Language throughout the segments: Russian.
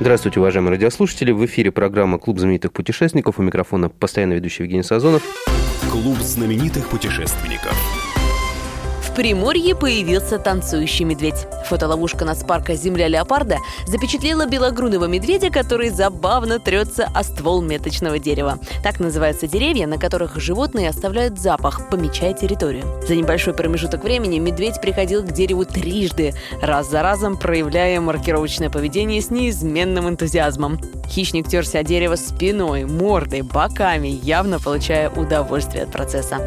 Здравствуйте, уважаемые радиослушатели. В эфире программа «Клуб знаменитых путешественников». У микрофона постоянно ведущий Евгений Сазонов. Клуб знаменитых путешественников. Приморье появился танцующий медведь. Фотоловушка нацпарка «Земля леопарда» запечатлела белогрудого медведя, который забавно трется о ствол меточного дерева. Так называются деревья, на которых животные оставляют запах, помечая территорию. За небольшой промежуток времени медведь приходил к дереву трижды, раз за разом проявляя маркировочное поведение с неизменным энтузиазмом. Хищник терся о дерево спиной, мордой, боками, явно получая удовольствие от процесса.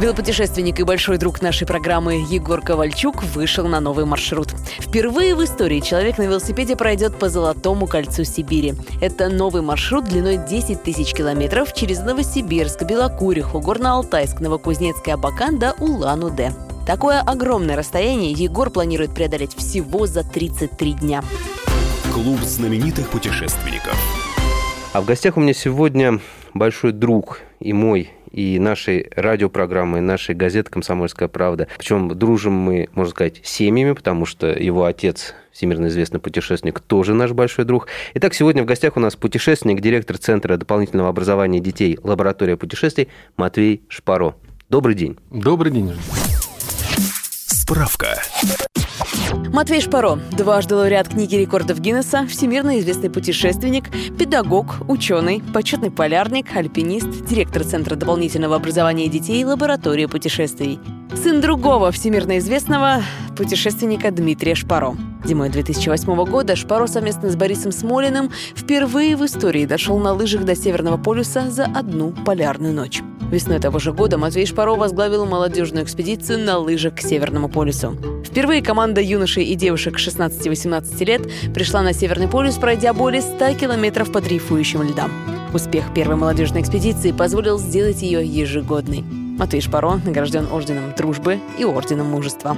Велопутешественник и большой друг нашей программы Егор Ковальчук вышел на новый маршрут. Впервые в истории человек на велосипеде пройдет по Золотому кольцу Сибири. Это новый маршрут длиной 10 тысяч километров через Новосибирск, Белокуриху, Горно-Алтайск, Новокузнецк и Абакан до Улан-Удэ. Такое огромное расстояние Егор планирует преодолеть всего за 33 дня. Клуб знаменитых путешественников. А в гостях у меня сегодня большой друг и мой, и нашей радиопрограммы, и нашей газеты «Комсомольская правда». Причем дружим мы, можно сказать, семьями, потому что его отец, всемирно известный путешественник, тоже наш большой друг. Итак, сегодня в гостях у нас путешественник, директор Центра дополнительного образования детей «Лаборатория путешествий» Матвей Шпаро. Добрый день. Добрый день. Справка. Матвей Шпаро, дважды лауреат книги рекордов Гиннесса, всемирно известный путешественник, педагог, ученый, почетный полярник, альпинист, директор Центра дополнительного образования детей «Лаборатория путешествий». Сын другого всемирно известного путешественника Дмитрия Шпаро. Зимой 2008 года Шпаро совместно с Борисом Смолиным впервые в истории дошел на лыжах до Северного полюса за одну полярную ночь. Весной того же года Матвей Шпаро возглавил молодежную экспедицию на лыжах к Северному полюсу. Впервые команда юношей и девушек 16-18 лет пришла на Северный полюс, пройдя более 100 километров по дрейфующим льдам. Успех первой молодежной экспедиции позволил сделать ее ежегодной. Матвей Шпаро награжден Орденом Дружбы и Орденом Мужества.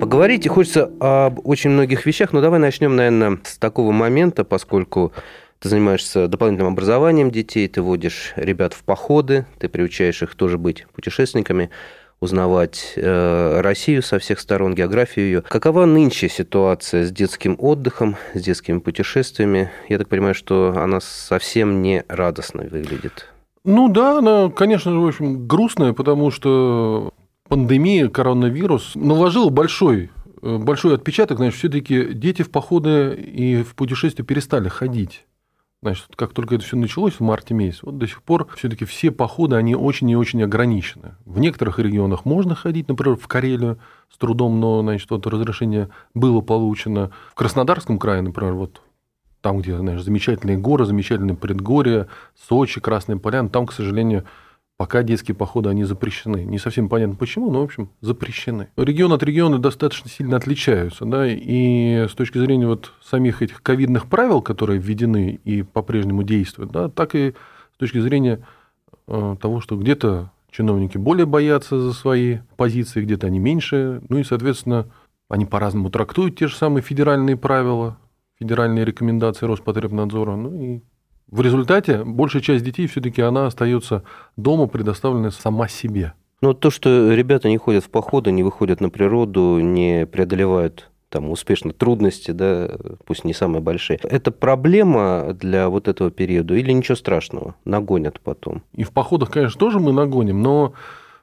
Поговорить хочется об очень многих вещах, но давай начнем, наверное, с такого момента, поскольку ты занимаешься дополнительным образованием детей, ты водишь ребят в походы, ты приучаешь их тоже быть путешественниками, узнавать э, Россию со всех сторон, географию ее. Какова нынче ситуация с детским отдыхом, с детскими путешествиями? Я так понимаю, что она совсем не радостно выглядит. Ну да, она, конечно, в общем, грустная, потому что пандемия, коронавирус наложила большой большой отпечаток, значит, все-таки дети в походы и в путешествия перестали ходить. Значит, как только это все началось в марте месяце, вот до сих пор все-таки все походы, они очень и очень ограничены. В некоторых регионах можно ходить, например, в Карелию с трудом, но, значит, вот разрешение было получено. В Краснодарском крае, например, вот там, где, знаешь, замечательные горы, замечательные предгорья, Сочи, Красная Поляна, там, к сожалению, Пока детские походы, они запрещены. Не совсем понятно почему, но, в общем, запрещены. Регион от региона достаточно сильно отличаются. Да, и с точки зрения вот самих этих ковидных правил, которые введены и по-прежнему действуют, да, так и с точки зрения э, того, что где-то чиновники более боятся за свои позиции, где-то они меньше. Ну и, соответственно, они по-разному трактуют те же самые федеральные правила, федеральные рекомендации Роспотребнадзора. Ну и в результате большая часть детей все-таки она остается дома, предоставленная сама себе. Ну, то, что ребята не ходят в походы, не выходят на природу, не преодолевают там успешно трудности, да, пусть не самые большие. Это проблема для вот этого периода или ничего страшного? Нагонят потом? И в походах, конечно, тоже мы нагоним, но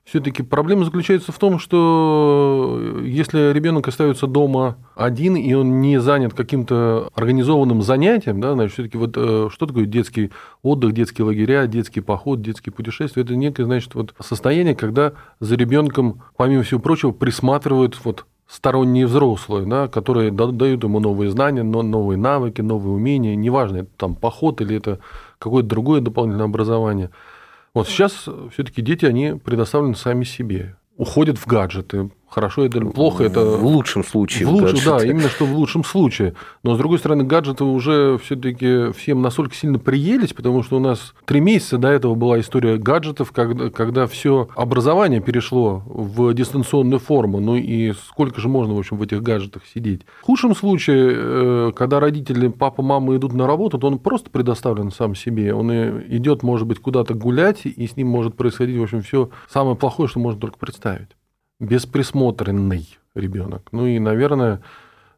все-таки проблема заключается в том, что если ребенок остается дома один, и он не занят каким-то организованным занятием, да, значит, все-таки вот э, что такое детский отдых, детские лагеря, детский поход, детские путешествия, это некое, значит, вот состояние, когда за ребенком, помимо всего прочего, присматривают вот сторонние взрослые, да, которые дают ему новые знания, новые навыки, новые умения, неважно, это там поход или это какое-то другое дополнительное образование – вот сейчас все-таки дети, они предоставлены сами себе. Уходят в гаджеты, Хорошо это или плохо, это... В лучшем случае. В лучшем, да, именно что в лучшем случае. Но, с другой стороны, гаджеты уже все таки всем настолько сильно приелись, потому что у нас три месяца до этого была история гаджетов, когда, когда все образование перешло в дистанционную форму. Ну и сколько же можно, в общем, в этих гаджетах сидеть. В худшем случае, э, когда родители, папа, мама идут на работу, то он просто предоставлен сам себе. Он идет, может быть, куда-то гулять, и с ним может происходить, в общем, все самое плохое, что можно только представить бесприсмотренный ребенок. Ну и, наверное,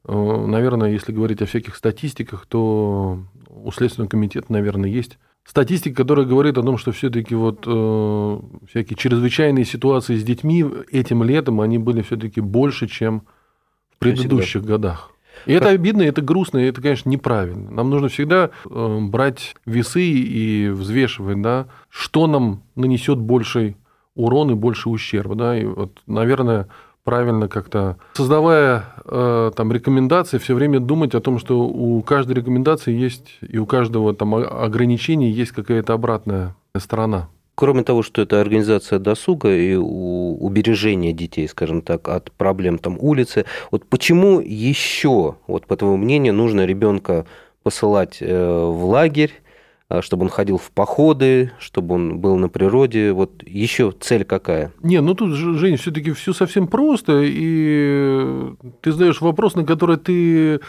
э, наверное, если говорить о всяких статистиках, то у Следственного комитета, наверное, есть статистика, которая говорит о том, что все-таки вот э, всякие чрезвычайные ситуации с детьми этим летом, они были все-таки больше, чем в предыдущих годах. И это обидно, это грустно, и это, конечно, неправильно. Нам нужно всегда э, брать весы и взвешивать, да, что нам нанесет больший урон и больше ущерба. Да? И вот, наверное, правильно как-то, создавая э, там рекомендации, все время думать о том, что у каждой рекомендации есть и у каждого там ограничения есть какая-то обратная сторона. Кроме того, что это организация досуга и убережение детей, скажем так, от проблем там улицы, вот почему еще, вот по твоему мнению, нужно ребенка посылать э, в лагерь, чтобы он ходил в походы, чтобы он был на природе. Вот еще цель какая? Не, ну тут, Жень, все-таки все совсем просто, и ты задаешь вопрос, на который ты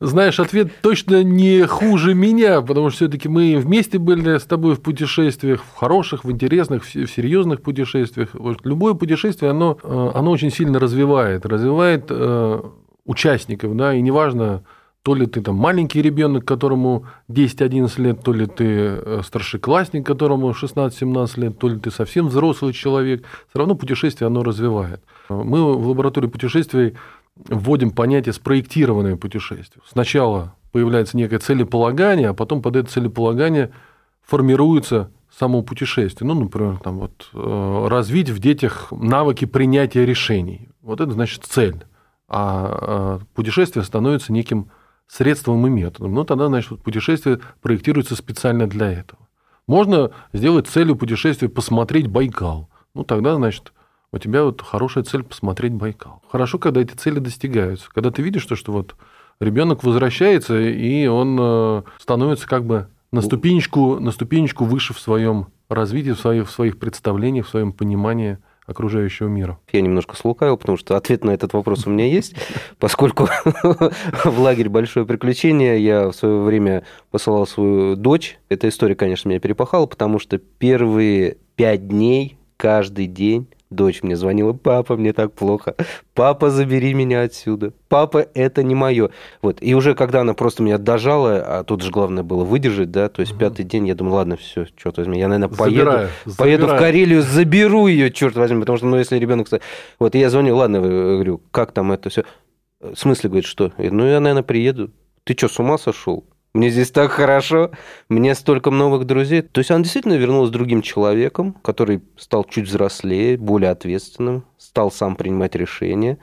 знаешь ответ точно не хуже меня, потому что все-таки мы вместе были с тобой в путешествиях, в хороших, в интересных, в серьезных путешествиях. Любое путешествие, оно, э, оно очень сильно развивает, развивает э, участников, да, и неважно, то ли ты там маленький ребенок, которому 10-11 лет, то ли ты э, старшеклассник, которому 16-17 лет, то ли ты совсем взрослый человек, все равно путешествие оно развивает. Мы в лаборатории путешествий вводим понятие спроектированное путешествие. Сначала появляется некое целеполагание, а потом под это целеполагание формируется само путешествие. Ну, например, там вот, э, развить в детях навыки принятия решений. Вот это значит цель. А э, путешествие становится неким средством и методом. Ну, тогда, значит, путешествие проектируется специально для этого. Можно сделать целью путешествия посмотреть Байкал. Ну, тогда, значит, у тебя вот хорошая цель посмотреть Байкал. Хорошо, когда эти цели достигаются. Когда ты видишь, что, что вот ребенок возвращается, и он э, становится как бы на ступенечку, на ступенечку выше в своем развитии, в своих, в своих представлениях, в своем понимании – окружающего мира? Я немножко слукавил, потому что ответ на этот вопрос у меня есть, поскольку в лагерь «Большое приключение» я в свое время посылал свою дочь. Эта история, конечно, меня перепахала, потому что первые пять дней каждый день Дочь мне звонила, папа, мне так плохо, папа, забери меня отсюда, папа, это не мое. Вот. И уже когда она просто меня дожала, а тут же главное было выдержать, да, то есть угу. пятый день я думаю, ладно, все, черт возьми, я, наверное, поеду, забираю, поеду забираю. в Карелию, заберу ее, черт возьми, потому что, ну, если ребенок... Вот, и я звоню, ладно, говорю, как там это все? В смысле, говорит, что? Ну, я, наверное, приеду. Ты что, с ума сошел? Мне здесь так хорошо, мне столько новых друзей. То есть она действительно вернулась другим человеком, который стал чуть взрослее, более ответственным, стал сам принимать решения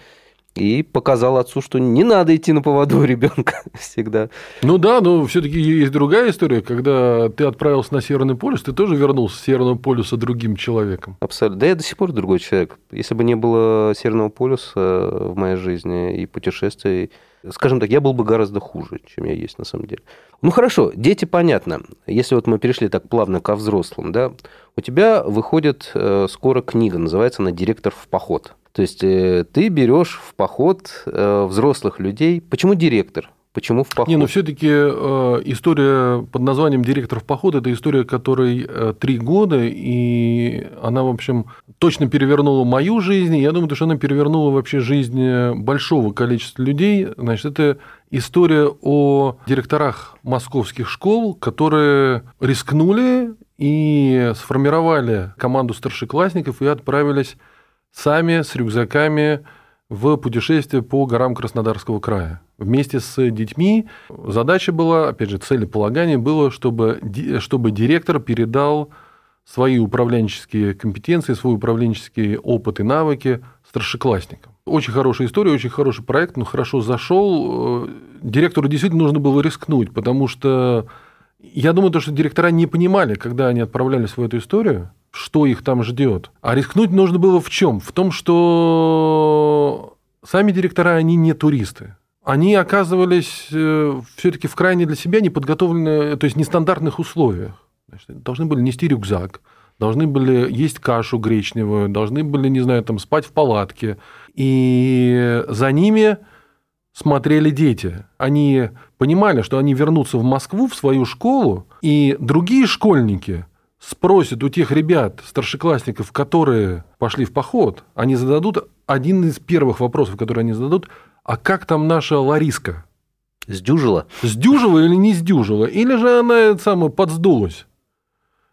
и показал отцу, что не надо идти на поводу у ребенка всегда. Ну да, но все-таки есть другая история, когда ты отправился на Северный полюс, ты тоже вернулся с Северного полюса другим человеком. Абсолютно. Да я до сих пор другой человек. Если бы не было Северного полюса в моей жизни и путешествий, скажем так, я был бы гораздо хуже, чем я есть на самом деле. Ну хорошо, дети понятно. Если вот мы перешли так плавно ко взрослым, да, у тебя выходит э, скоро книга, называется она «Директор в поход». То есть э, ты берешь в поход э, взрослых людей. Почему директор? Почему в поход? Не, но ну, все-таки э, история под названием «Директор в поход» – это история, которой три года, и она, в общем, точно перевернула мою жизнь, я думаю, что она перевернула вообще жизнь большого количества людей. Значит, это история о директорах московских школ, которые рискнули и сформировали команду старшеклассников и отправились сами с рюкзаками в путешествие по горам Краснодарского края. Вместе с детьми задача была, опять же, целеполагание было, чтобы, чтобы директор передал свои управленческие компетенции, свой управленческий опыт и навыки старшеклассникам. Очень хорошая история, очень хороший проект, но хорошо зашел. Директору действительно нужно было рискнуть, потому что я думаю, что директора не понимали, когда они отправлялись в эту историю, что их там ждет. А рискнуть нужно было в чем? В том, что сами директора, они не туристы. Они оказывались э, все-таки в крайне для себя неподготовленных, то есть нестандартных условиях. Значит, должны были нести рюкзак, должны были есть кашу гречневую, должны были, не знаю, там спать в палатке. И за ними смотрели дети. Они понимали, что они вернутся в Москву, в свою школу, и другие школьники спросят у тех ребят, старшеклассников, которые пошли в поход, они зададут один из первых вопросов, которые они зададут, а как там наша Лариска? Сдюжила? Сдюжила или не сдюжила? Или же она самая подсдулась?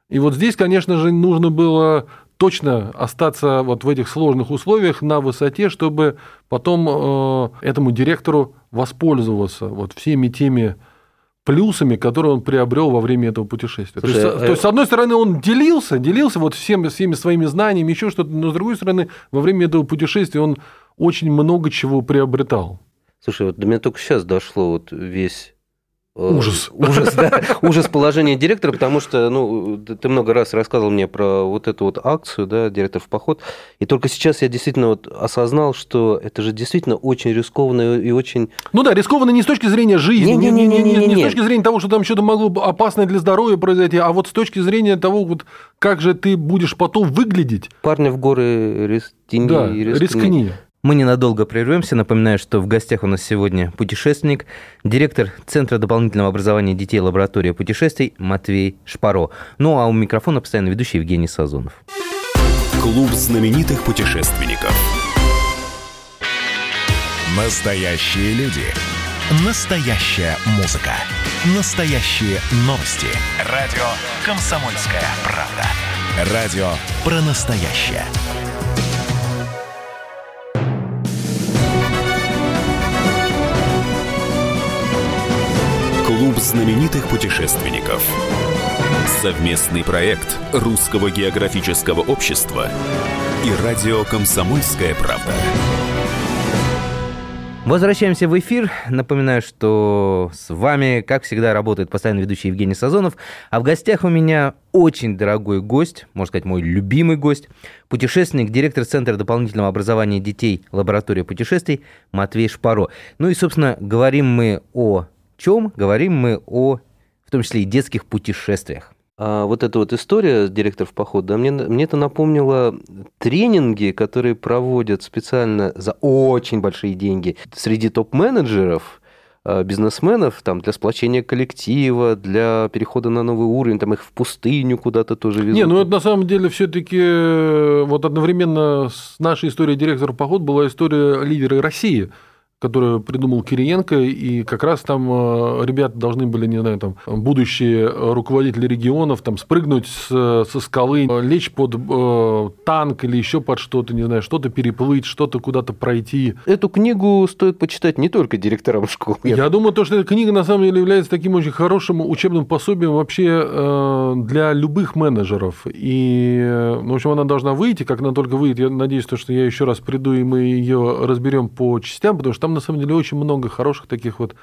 И вот здесь, конечно же, нужно было точно остаться вот в этих сложных условиях на высоте, чтобы потом э, этому директору воспользоваться вот всеми теми плюсами, которые он приобрел во время этого путешествия. Слушай, то, есть, э... то есть, с одной стороны, он делился, делился вот всем, всеми своими знаниями, еще что-то, но с другой стороны, во время этого путешествия он очень много чего приобретал. Слушай, вот до меня только сейчас дошло вот весь ужас. Ужас, да. Ужас положения директора, потому что, ну, ты много раз рассказывал мне про вот эту вот акцию, да, директор в поход, и только сейчас я действительно вот осознал, что это же действительно очень рискованно и очень... Ну да, рискованно не с точки зрения жизни, не, не, не, не, не, с точки зрения того, что там что-то могло опасное для здоровья произойти, а вот с точки зрения того, вот как же ты будешь потом выглядеть. Парня в горы рискни. Да, рискни. рискни. Мы ненадолго прервемся. Напоминаю, что в гостях у нас сегодня путешественник, директор Центра дополнительного образования детей лаборатория путешествий Матвей Шпаро. Ну а у микрофона постоянно ведущий Евгений Сазонов. Клуб знаменитых путешественников. Настоящие люди. Настоящая музыка. Настоящие новости. Радио «Комсомольская правда». Радио про настоящее. Знаменитых путешественников. Совместный проект Русского географического общества и радио «Комсомольская правда». Возвращаемся в эфир. Напоминаю, что с вами, как всегда, работает постоянно ведущий Евгений Сазонов. А в гостях у меня очень дорогой гость, можно сказать, мой любимый гость, путешественник, директор Центра дополнительного образования детей лаборатории путешествий Матвей Шпаро. Ну и, собственно, говорим мы о чем говорим мы о, в том числе и детских путешествиях. А вот эта вот история директор в поход, да, мне, мне это напомнило тренинги, которые проводят специально за очень большие деньги среди топ-менеджеров, а, бизнесменов там, для сплочения коллектива, для перехода на новый уровень, там их в пустыню куда-то тоже везут. Не, ну это на самом деле все-таки э, вот одновременно с нашей историей директора поход была история лидера России – которую придумал Кириенко, и как раз там э, ребята должны были, не знаю, там, будущие руководители регионов, там, спрыгнуть с, со скалы, лечь под э, танк или еще под что-то, не знаю, что-то переплыть, что-то куда-то пройти. Эту книгу стоит почитать не только директорам школ. Я думаю, то, что эта книга на самом деле является таким очень хорошим учебным пособием вообще э, для любых менеджеров. И, э, в общем, она должна выйти, как она только выйдет. Я надеюсь, то, что я еще раз приду, и мы ее разберем по частям, потому что там на самом деле очень много хороших таких вот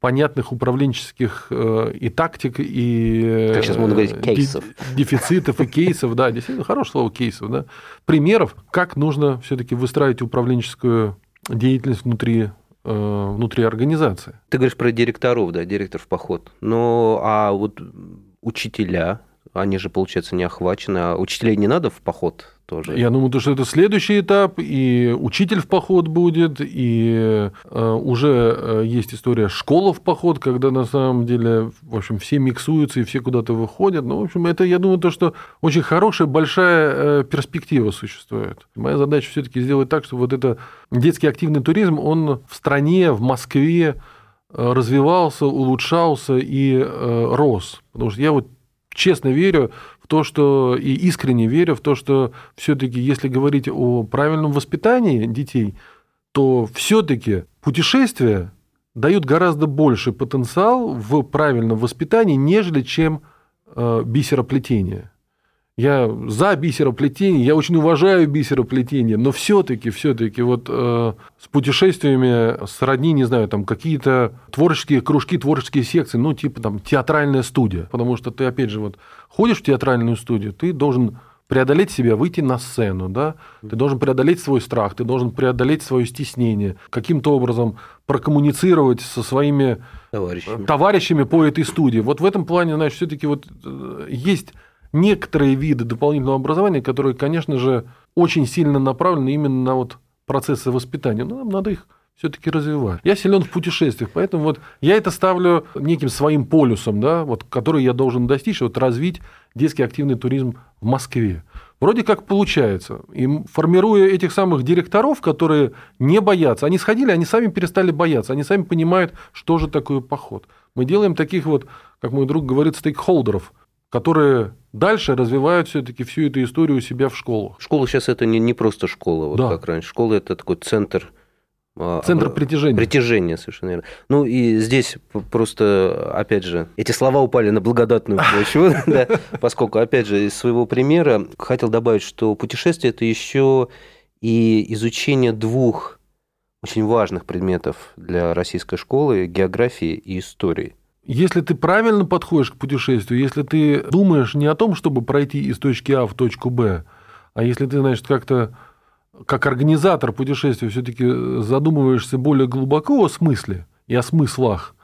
понятных управленческих э, и тактик, и как сейчас можно говорить, э, кейсов. дефицитов и кейсов, да, действительно хорошее слово кейсов, да, примеров, как нужно все-таки выстраивать управленческую деятельность внутри э, внутри организации. Ты говоришь про директоров, да, директор в поход. Но а вот учителя, они же, получается, не охвачены. А учителей не надо в поход тоже? Я думаю, что это следующий этап, и учитель в поход будет, и э, уже э, есть история школа в поход, когда на самом деле, в общем, все миксуются и все куда-то выходят. Ну, в общем, это, я думаю, то, что очень хорошая, большая э, перспектива существует. Моя задача все-таки сделать так, чтобы вот это детский активный туризм, он в стране, в Москве развивался, улучшался и рос. Потому что я вот честно верю то, что и искренне верю в то, что все-таки, если говорить о правильном воспитании детей, то все-таки путешествия дают гораздо больше потенциал в правильном воспитании, нежели чем э, бисероплетение. Я за бисероплетение, я очень уважаю бисероплетение, но все-таки, все-таки вот э, с путешествиями сродни, не знаю, там какие-то творческие кружки, творческие секции, ну типа там театральная студия, потому что ты опять же вот ходишь в театральную студию, ты должен преодолеть себя, выйти на сцену, да, ты должен преодолеть свой страх, ты должен преодолеть свое стеснение, каким-то образом прокоммуницировать со своими Товарищами. товарищами по этой студии. Вот в этом плане, значит, все-таки вот э, есть некоторые виды дополнительного образования, которые, конечно же, очень сильно направлены именно на вот процессы воспитания. Но нам надо их все-таки развивать. Я силен в путешествиях, поэтому вот я это ставлю неким своим полюсом, да, вот, который я должен достичь, вот развить детский активный туризм в Москве. Вроде как получается. И формируя этих самых директоров, которые не боятся, они сходили, они сами перестали бояться, они сами понимают, что же такое поход. Мы делаем таких вот, как мой друг говорит, стейкхолдеров, которые дальше развивают все-таки всю эту историю у себя в школах. Школа сейчас это не, не просто школа, вот Да. как раньше. Школа это такой центр а, Центр притяжения. Притяжение, совершенно верно. Ну и здесь просто, опять же, эти слова упали на благодатную почву, да, поскольку, опять же, из своего примера хотел добавить, что путешествие – это еще и изучение двух очень важных предметов для российской школы – географии и истории. Если ты правильно подходишь к путешествию, если ты думаешь не о том, чтобы пройти из точки А в точку Б, а если ты, значит, как-то как организатор путешествия все-таки задумываешься более глубоко о смысле и о смыслах,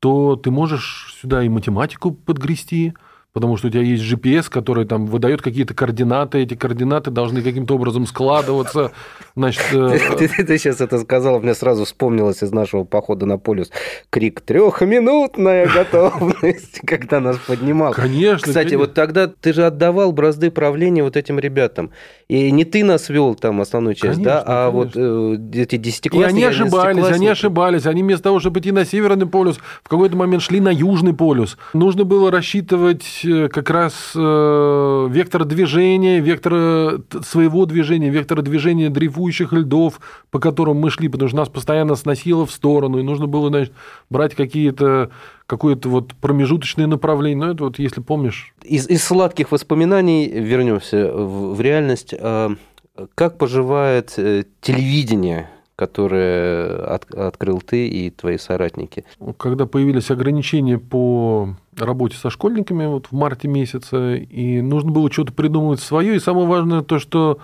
то ты можешь сюда и математику подгрести, потому что у тебя есть GPS, который там выдает какие-то координаты, эти координаты должны каким-то образом складываться. Значит, э, Ты, ты- ты сейчас это сказал, мне сразу вспомнилось из нашего похода на полюс крик «Трехминутная готовность», когда нас поднимал. конечно. Кстати, конечно. вот тогда ты же отдавал бразды правления вот этим ребятам. И не ты нас вел там основную часть, да, Конечно, а вот конечно. э, эти И десятиклассники. они ошибались, они ошибались. Они вместо того, чтобы идти на Северный полюс, в какой-то момент шли на Южный полюс. Нужно было рассчитывать э, как раз э, вектор движения, вектор э, своего движения, вектор движения дрейфующих льдов, по которым мы шли, потому что нас постоянно сносило в сторону, и нужно было значит, брать какие-то какое-то вот промежуточное направление. Ну, это вот, если помнишь, Из, из сладких воспоминаний вернемся в, в реальность. Как поживает телевидение, которое от- открыл ты и твои соратники? когда появились ограничения по работе со школьниками вот в марте месяце, и нужно было что-то придумывать свое, и самое важное то, что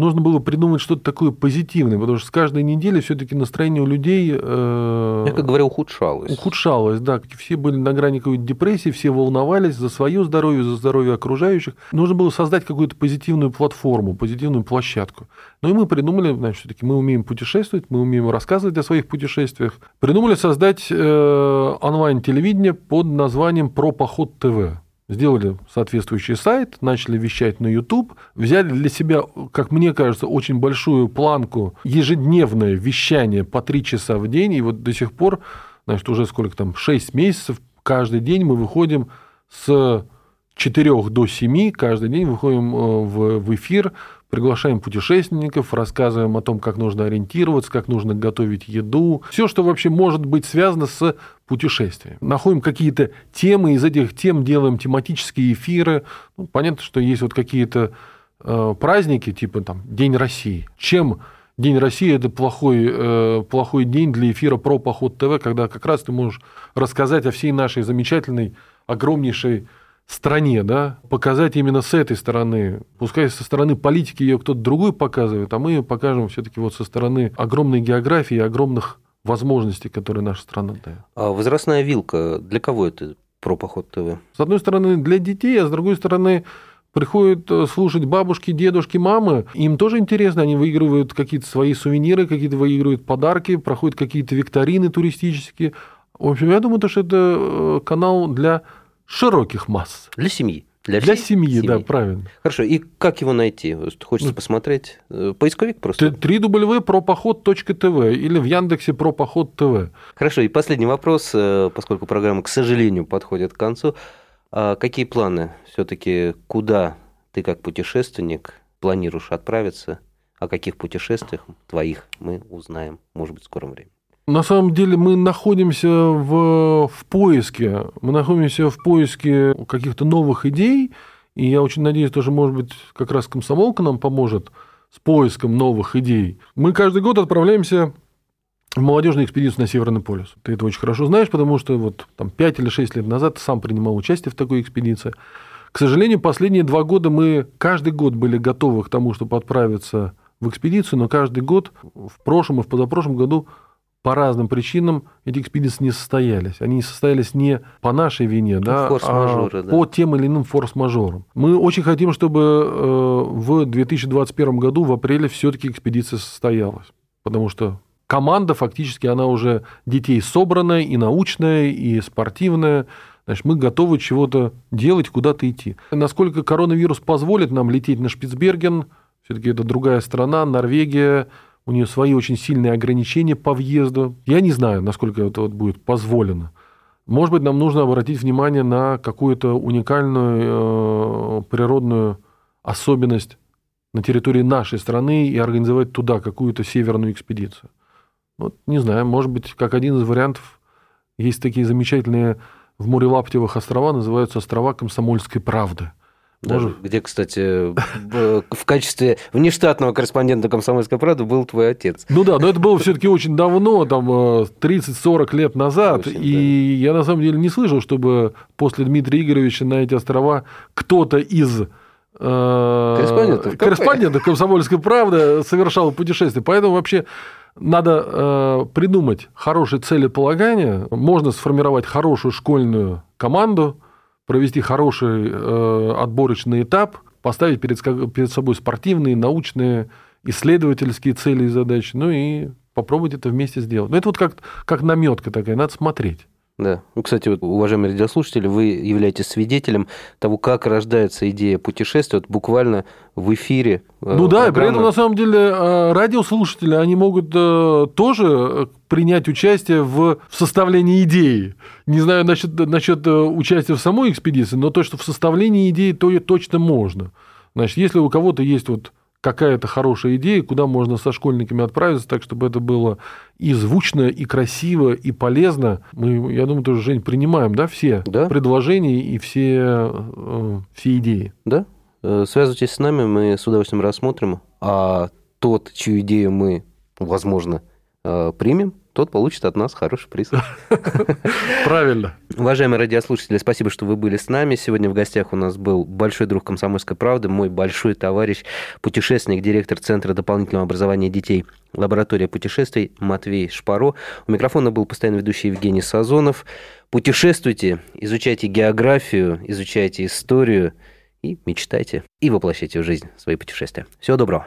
нужно было придумать что-то такое позитивное, потому что с каждой недели все-таки настроение у людей э, Мягко говоря, ухудшалось. ухудшалось, да, все были на грани какой-то депрессии, все волновались за свое здоровье, за здоровье окружающих. Нужно было создать какую-то позитивную платформу, позитивную площадку. Ну и мы придумали, значит, все-таки мы умеем путешествовать, мы умеем рассказывать о своих путешествиях. Придумали создать э, онлайн-телевидение под названием «Про поход ТВ». Сделали соответствующий сайт, начали вещать на YouTube, взяли для себя, как мне кажется, очень большую планку ежедневное вещание по три часа в день, и вот до сих пор, значит, уже сколько там, 6 месяцев, каждый день мы выходим с 4 до 7, каждый день выходим э, в, эфир, приглашаем путешественников, рассказываем о том, как нужно ориентироваться, как нужно готовить еду, все, что вообще может быть связано с путешествием. Находим какие-то темы, из этих тем делаем тематические эфиры. Ну, понятно, что есть вот какие-то э, праздники, типа там День России. Чем День России это плохой, э, плохой день для эфира про поход ТВ, когда как раз ты можешь рассказать о всей нашей замечательной, огромнейшей стране, да, показать именно с этой стороны. Пускай со стороны политики ее кто-то другой показывает, а мы ее покажем все-таки вот со стороны огромной географии и огромных возможностей, которые наша страна дает. А возрастная вилка, для кого это про поход ТВ? С одной стороны, для детей, а с другой стороны, приходят э, слушать бабушки, дедушки, мамы. Им тоже интересно, они выигрывают какие-то свои сувениры, какие-то выигрывают подарки, проходят какие-то викторины туристические. В общем, я думаю, то, что это э, канал для широких масс. Для семьи. Для, Для всей семьи, да, правильно. Хорошо, и как его найти? Хочется Ну, посмотреть. Э, Поисковик просто? www.пропоход.тв или в Яндексе пропоход ТВ. Хорошо, и последний вопрос, э, поскольку программа, к сожалению, подходит к концу. А Какие планы все-таки, куда ты как путешественник планируешь отправиться? О каких путешествиях твоих мы узнаем, может быть, в скором времени. На самом деле мы находимся в, в поиске, мы находимся в поиске каких-то новых идей, и я очень надеюсь, тоже, может быть, как раз комсомолка нам поможет с поиском новых идей. Мы каждый год отправляемся в молодежную экспедицию на Северный полюс. Ты это очень хорошо знаешь, потому что вот там 5 или 6 лет назад ты сам принимал участие в такой экспедиции. К сожалению, последние два года мы каждый год были готовы к тому, чтобы отправиться в экспедицию, но каждый год, в прошлом и в позапрошлом году, по разным причинам эти экспедиции не состоялись. Они не состоялись не по нашей вине, да, а да. по тем или иным форс-мажорам. Мы очень хотим, чтобы э, в 2021 году, в апреле, все-таки экспедиция состоялась. Потому что команда фактически, она уже детей собранная, и научная, и спортивная. Значит, мы готовы чего-то делать, куда-то идти. Насколько коронавирус позволит нам лететь на Шпицберген, все-таки это другая страна, Норвегия, у нее свои очень сильные ограничения по въезду. Я не знаю, насколько это вот будет позволено. Может быть, нам нужно обратить внимание на какую-то уникальную э, природную особенность на территории нашей страны и организовать туда какую-то северную экспедицию. Вот, не знаю, может быть, как один из вариантов, есть такие замечательные в море Лаптевых острова, называются острова Комсомольской правды – даже, где, кстати, в качестве внештатного корреспондента «Комсомольской правды» был твой отец. Ну да, но это было все-таки очень давно, там 30-40 э, лет назад. Очень, и да. я на самом деле не слышал, чтобы после Дмитрия Игоревича на эти острова кто-то из э, корреспондентов, корреспондентов «Комсомольской правды» совершал путешествие. Поэтому вообще надо э, придумать хорошее целеполагание, можно сформировать хорошую школьную команду – провести хороший э, отборочный этап, поставить перед, перед собой спортивные, научные, исследовательские цели и задачи, ну и попробовать это вместе сделать. Ну, это вот как, как наметка такая, надо смотреть. Да. Ну, кстати, вот, уважаемые радиослушатели, вы являетесь свидетелем того, как рождается идея путешествия вот буквально в эфире. Э, ну да, и при этом, на самом деле, э, радиослушатели, они могут э, тоже принять участие в составлении идеи. Не знаю насчет, насчет участия в самой экспедиции, но то, что в составлении идеи, то и точно можно. Значит, если у кого-то есть вот какая-то хорошая идея, куда можно со школьниками отправиться, так чтобы это было и звучно, и красиво, и полезно. Мы, я думаю, тоже, Жень, принимаем, да, все да? предложения и все, э, все идеи. Да, э, связывайтесь с нами, мы с удовольствием рассмотрим. А тот, чью идею мы, возможно, э, примем, тот получит от нас хороший приз. Правильно. Уважаемые радиослушатели, спасибо, что вы были с нами. Сегодня в гостях у нас был большой друг «Комсомольской правды», мой большой товарищ, путешественник, директор Центра дополнительного образования детей «Лаборатория путешествий» Матвей Шпаро. У микрофона был постоянно ведущий Евгений Сазонов. Путешествуйте, изучайте географию, изучайте историю и мечтайте, и воплощайте в жизнь свои путешествия. Всего доброго.